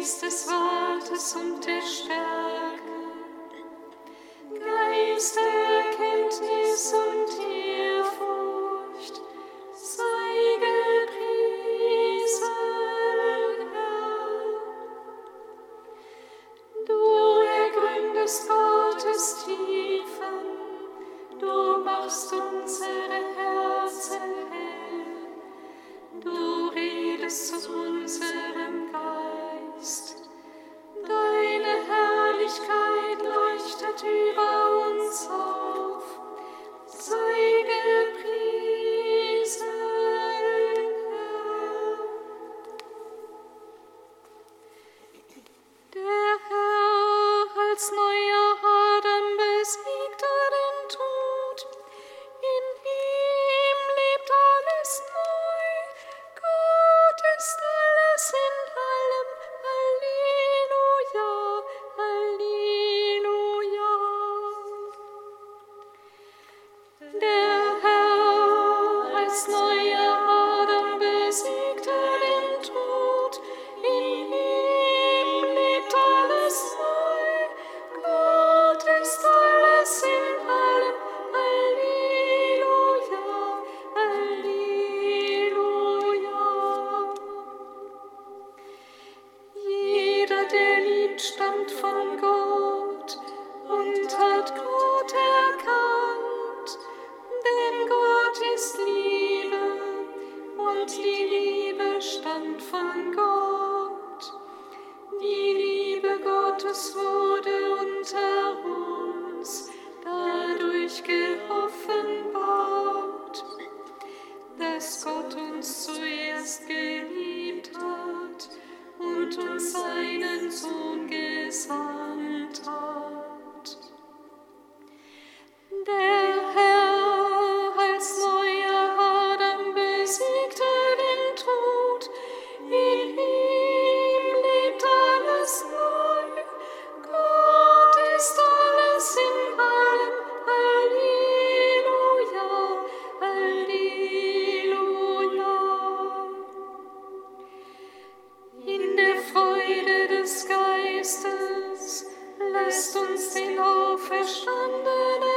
Geist des Wortes und der Stärke, Geist der bist uns den Auferstandenen.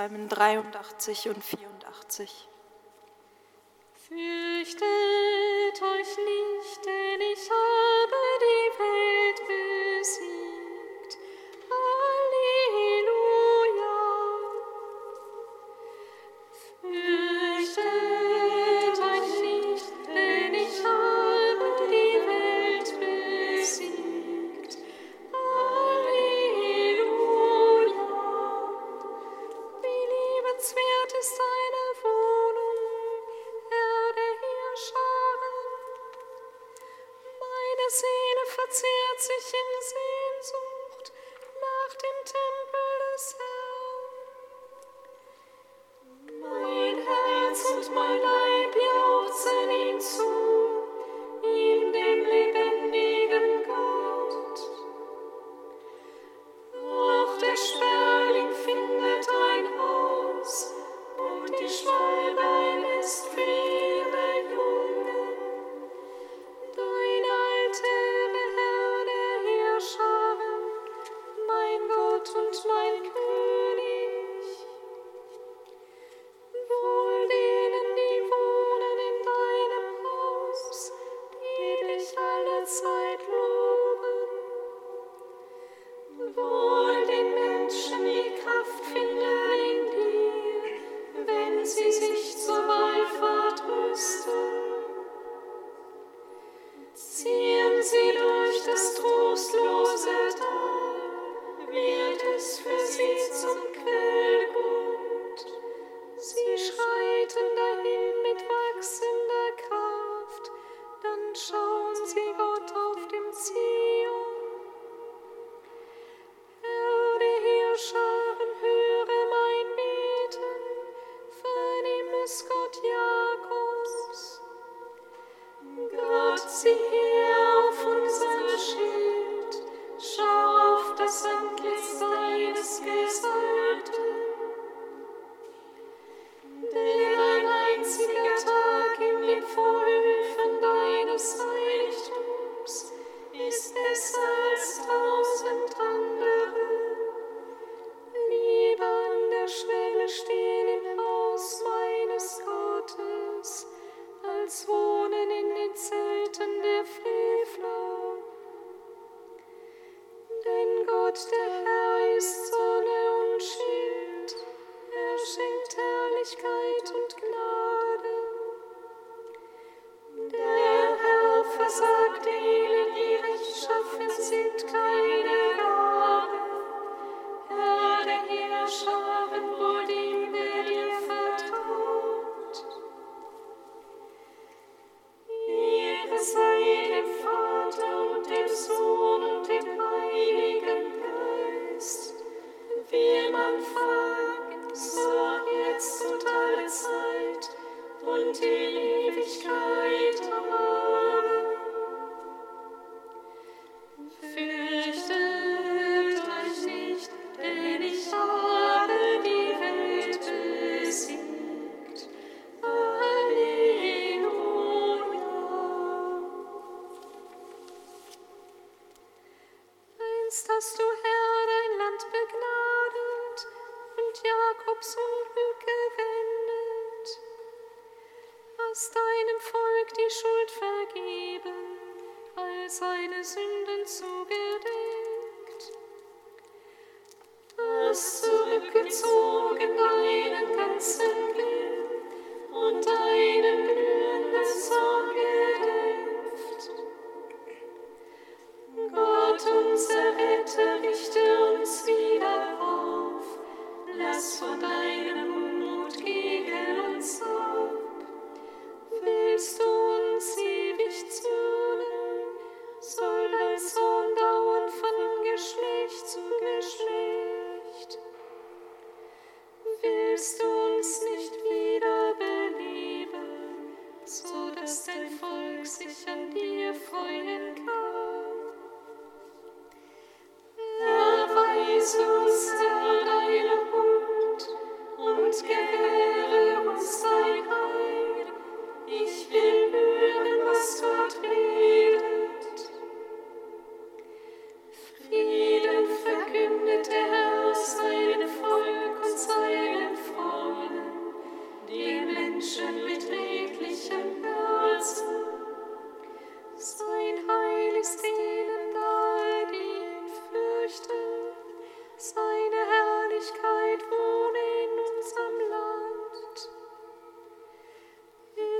Psalmen 83 und 84.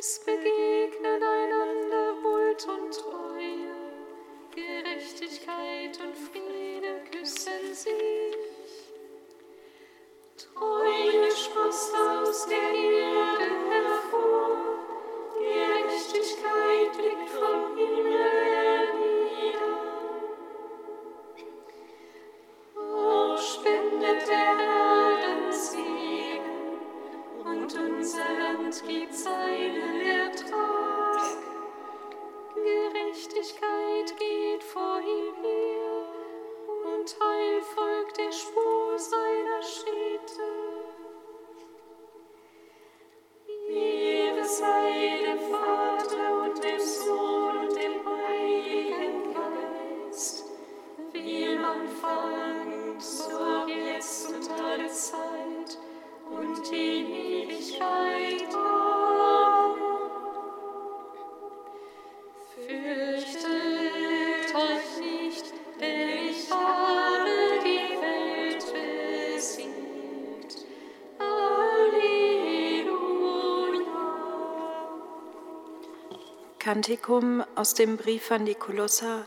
speaking. Kantikum aus dem Brief an die Kolosser,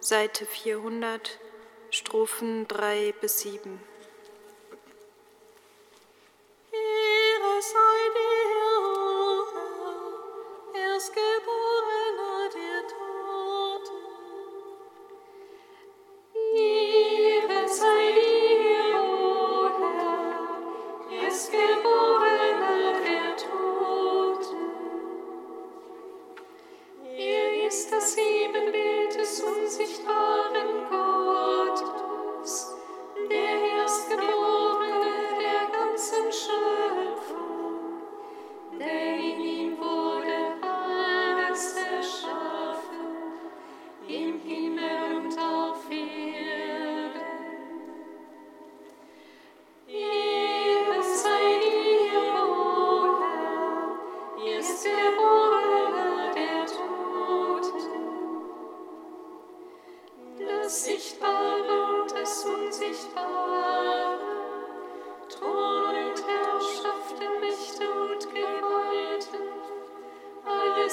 Seite 400, Strophen 3 bis 7. Ehre sei dir, Herr.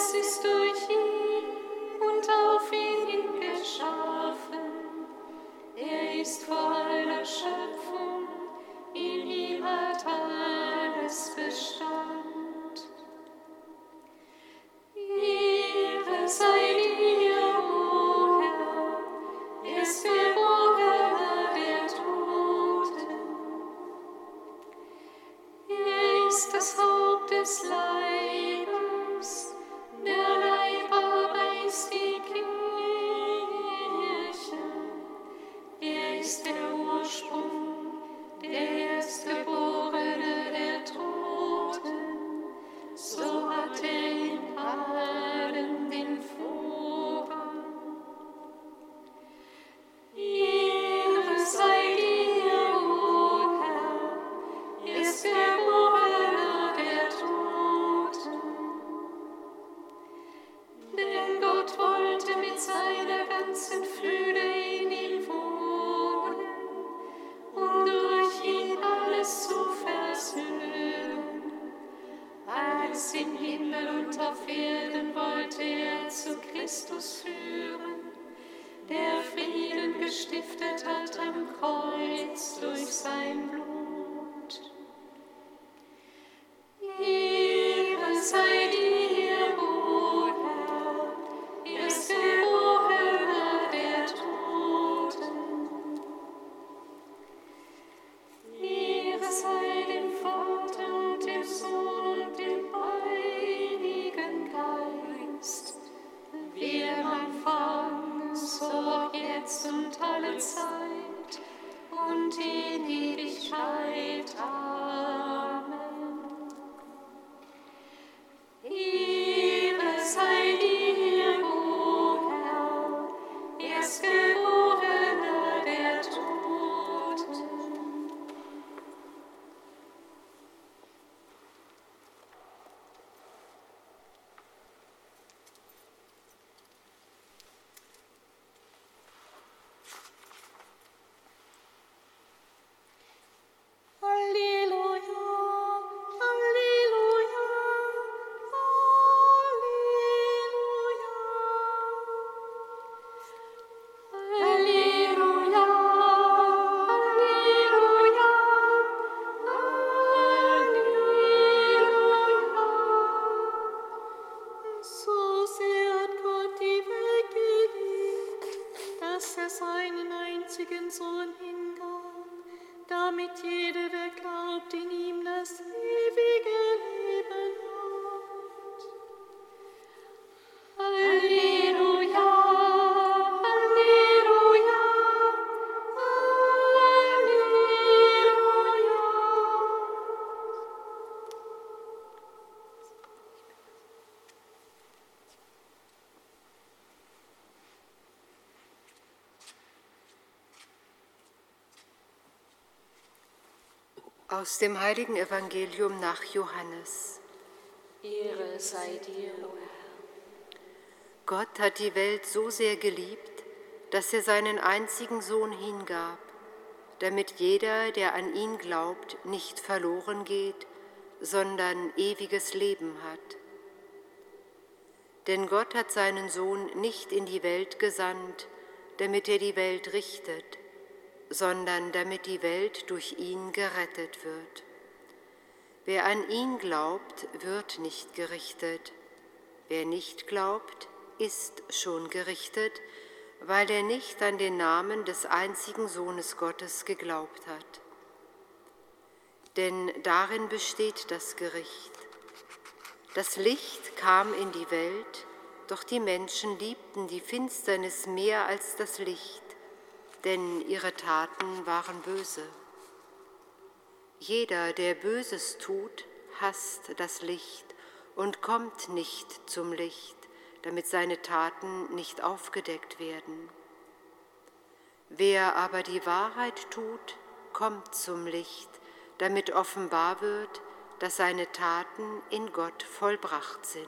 Es ist durch ihn und auf ihn geschaffen. Er ist vor Schöpfung, in ihm hat alles bestanden. Gestiftet hat am Kreuz durch sein Blut. Aus dem heiligen Evangelium nach Johannes. Ehre sei dir, o Herr. Gott hat die Welt so sehr geliebt, dass er seinen einzigen Sohn hingab, damit jeder, der an ihn glaubt, nicht verloren geht, sondern ewiges Leben hat. Denn Gott hat seinen Sohn nicht in die Welt gesandt, damit er die Welt richtet, sondern damit die Welt durch ihn gerettet wird. Wer an ihn glaubt, wird nicht gerichtet. Wer nicht glaubt, ist schon gerichtet, weil er nicht an den Namen des einzigen Sohnes Gottes geglaubt hat. Denn darin besteht das Gericht. Das Licht kam in die Welt, doch die Menschen liebten die Finsternis mehr als das Licht denn ihre Taten waren böse. Jeder, der Böses tut, hasst das Licht und kommt nicht zum Licht, damit seine Taten nicht aufgedeckt werden. Wer aber die Wahrheit tut, kommt zum Licht, damit offenbar wird, dass seine Taten in Gott vollbracht sind.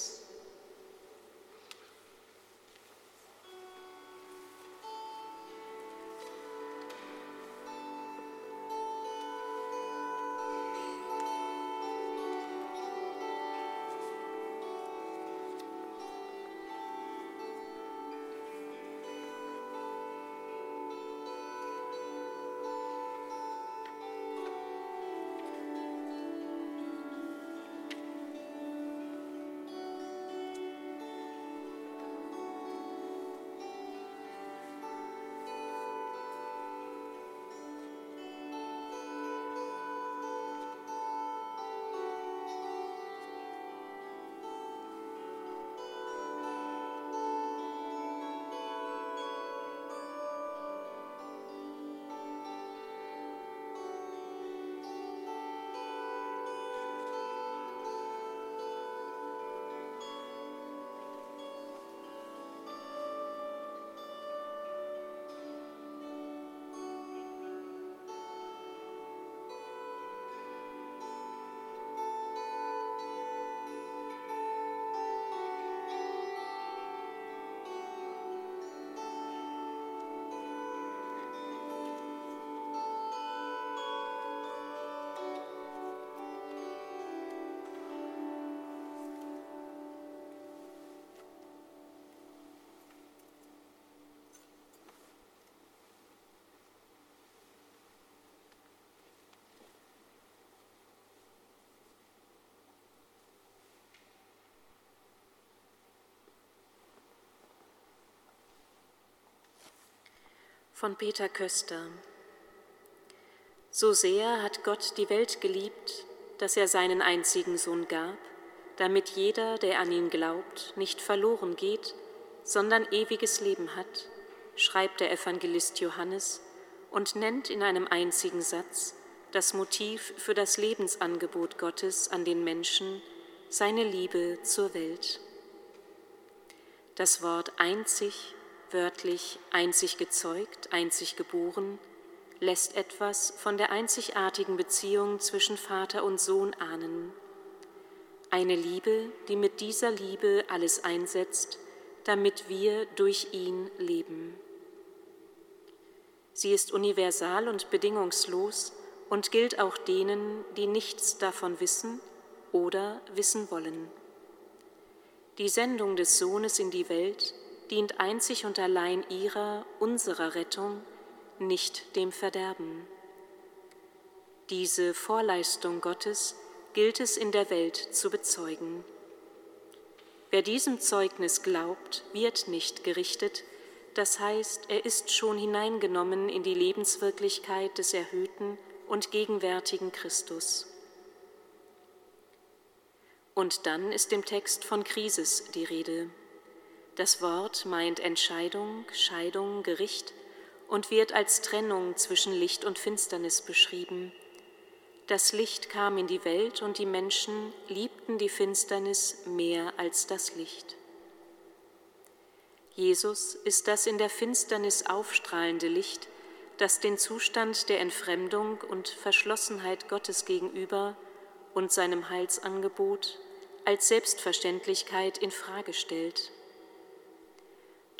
Von Peter Köster. So sehr hat Gott die Welt geliebt, dass er seinen einzigen Sohn gab, damit jeder, der an ihn glaubt, nicht verloren geht, sondern ewiges Leben hat, schreibt der Evangelist Johannes und nennt in einem einzigen Satz das Motiv für das Lebensangebot Gottes an den Menschen, seine Liebe zur Welt. Das Wort einzig wörtlich einzig gezeugt, einzig geboren, lässt etwas von der einzigartigen Beziehung zwischen Vater und Sohn ahnen. Eine Liebe, die mit dieser Liebe alles einsetzt, damit wir durch ihn leben. Sie ist universal und bedingungslos und gilt auch denen, die nichts davon wissen oder wissen wollen. Die Sendung des Sohnes in die Welt dient einzig und allein ihrer, unserer Rettung, nicht dem Verderben. Diese Vorleistung Gottes gilt es in der Welt zu bezeugen. Wer diesem Zeugnis glaubt, wird nicht gerichtet, das heißt, er ist schon hineingenommen in die Lebenswirklichkeit des erhöhten und gegenwärtigen Christus. Und dann ist im Text von Krisis die Rede. Das Wort meint Entscheidung, Scheidung, Gericht und wird als Trennung zwischen Licht und Finsternis beschrieben. Das Licht kam in die Welt und die Menschen liebten die Finsternis mehr als das Licht. Jesus ist das in der Finsternis aufstrahlende Licht, das den Zustand der Entfremdung und Verschlossenheit Gottes gegenüber und seinem Heilsangebot als Selbstverständlichkeit in Frage stellt.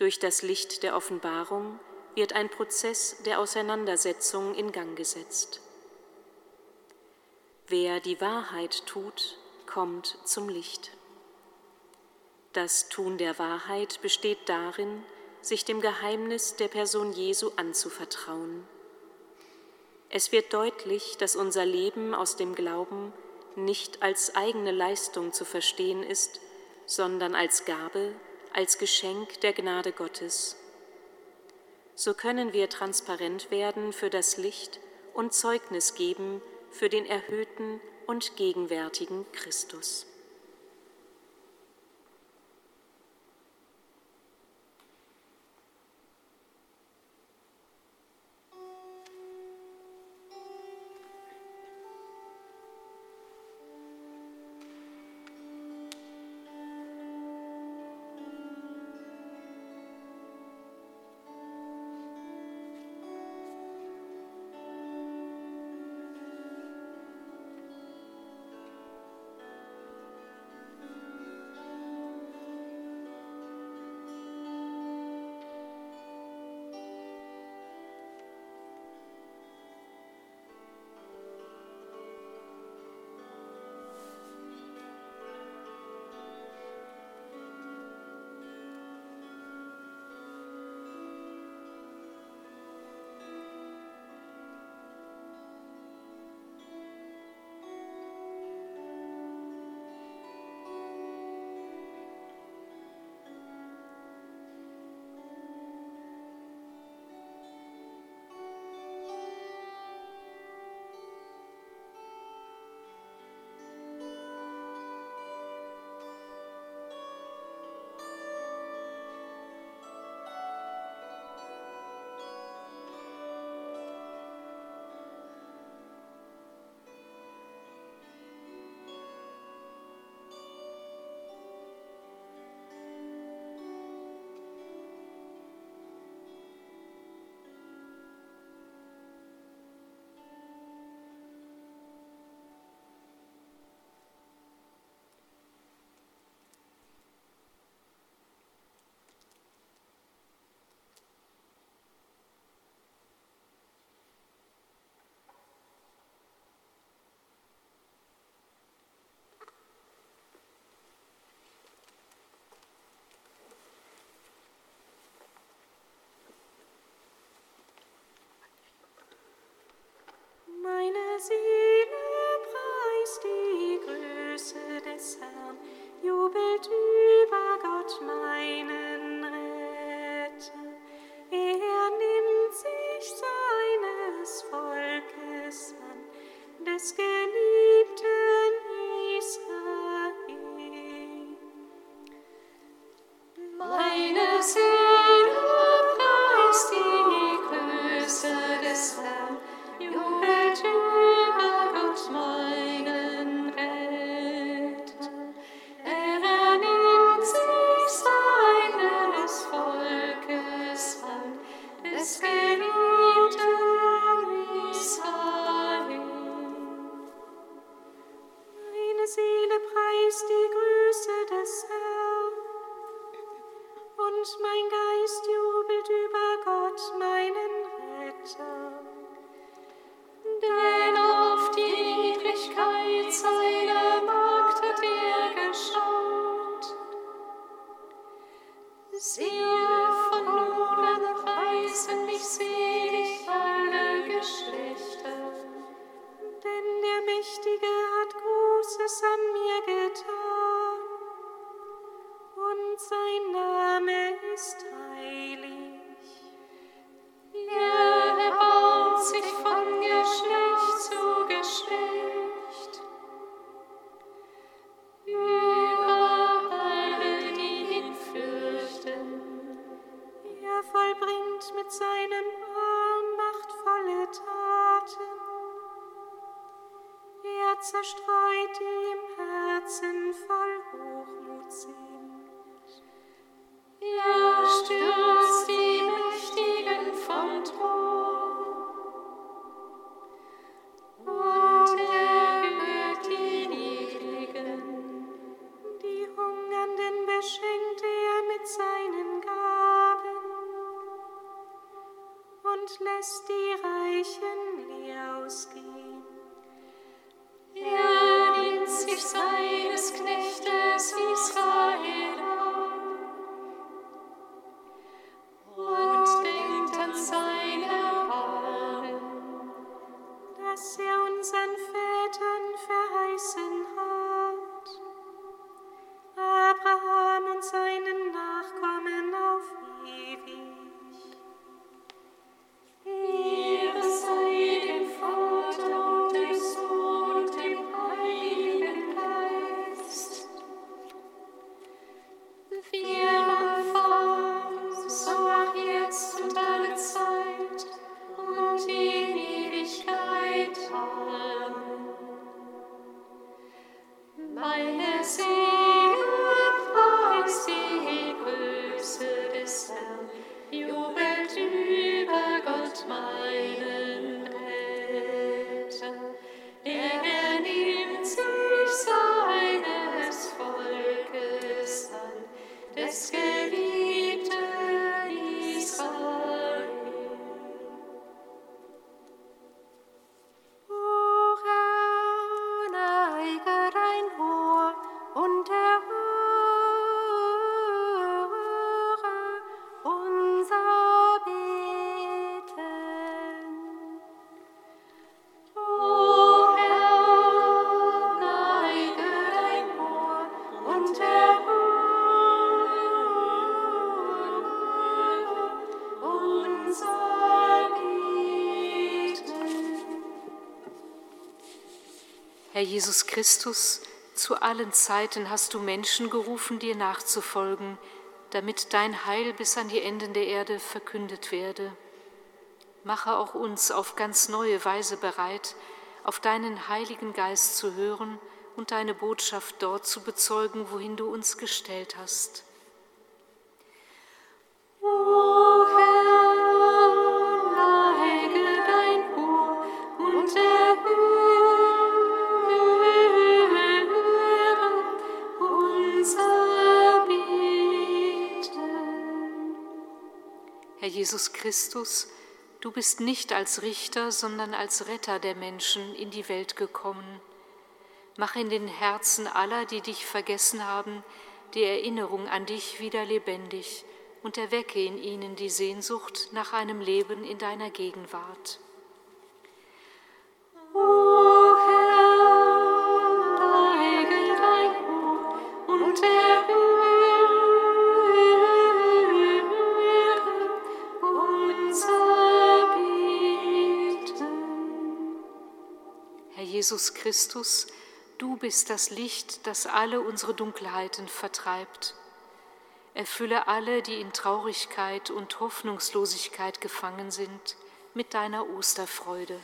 Durch das Licht der Offenbarung wird ein Prozess der Auseinandersetzung in Gang gesetzt. Wer die Wahrheit tut, kommt zum Licht. Das Tun der Wahrheit besteht darin, sich dem Geheimnis der Person Jesu anzuvertrauen. Es wird deutlich, dass unser Leben aus dem Glauben nicht als eigene Leistung zu verstehen ist, sondern als Gabe, als Geschenk der Gnade Gottes. So können wir transparent werden für das Licht und Zeugnis geben für den erhöhten und gegenwärtigen Christus. Denn der Mächtige Herr Jesus Christus, zu allen Zeiten hast du Menschen gerufen, dir nachzufolgen, damit dein Heil bis an die Enden der Erde verkündet werde. Mache auch uns auf ganz neue Weise bereit, auf deinen Heiligen Geist zu hören und deine Botschaft dort zu bezeugen, wohin du uns gestellt hast. Jesus Christus, du bist nicht als Richter, sondern als Retter der Menschen in die Welt gekommen. Mach in den Herzen aller, die dich vergessen haben, die Erinnerung an dich wieder lebendig und erwecke in ihnen die Sehnsucht nach einem Leben in deiner Gegenwart. Jesus Christus, du bist das Licht, das alle unsere Dunkelheiten vertreibt. Erfülle alle, die in Traurigkeit und Hoffnungslosigkeit gefangen sind, mit deiner Osterfreude.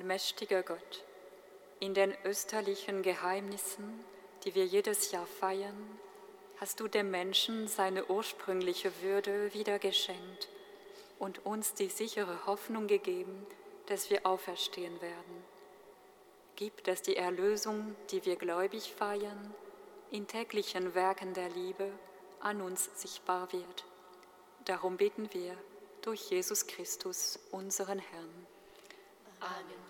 Allmächtiger Gott, in den österlichen Geheimnissen, die wir jedes Jahr feiern, hast du dem Menschen seine ursprüngliche Würde wieder geschenkt und uns die sichere Hoffnung gegeben, dass wir auferstehen werden. Gib, dass die Erlösung, die wir gläubig feiern, in täglichen Werken der Liebe an uns sichtbar wird. Darum beten wir durch Jesus Christus, unseren Herrn. Amen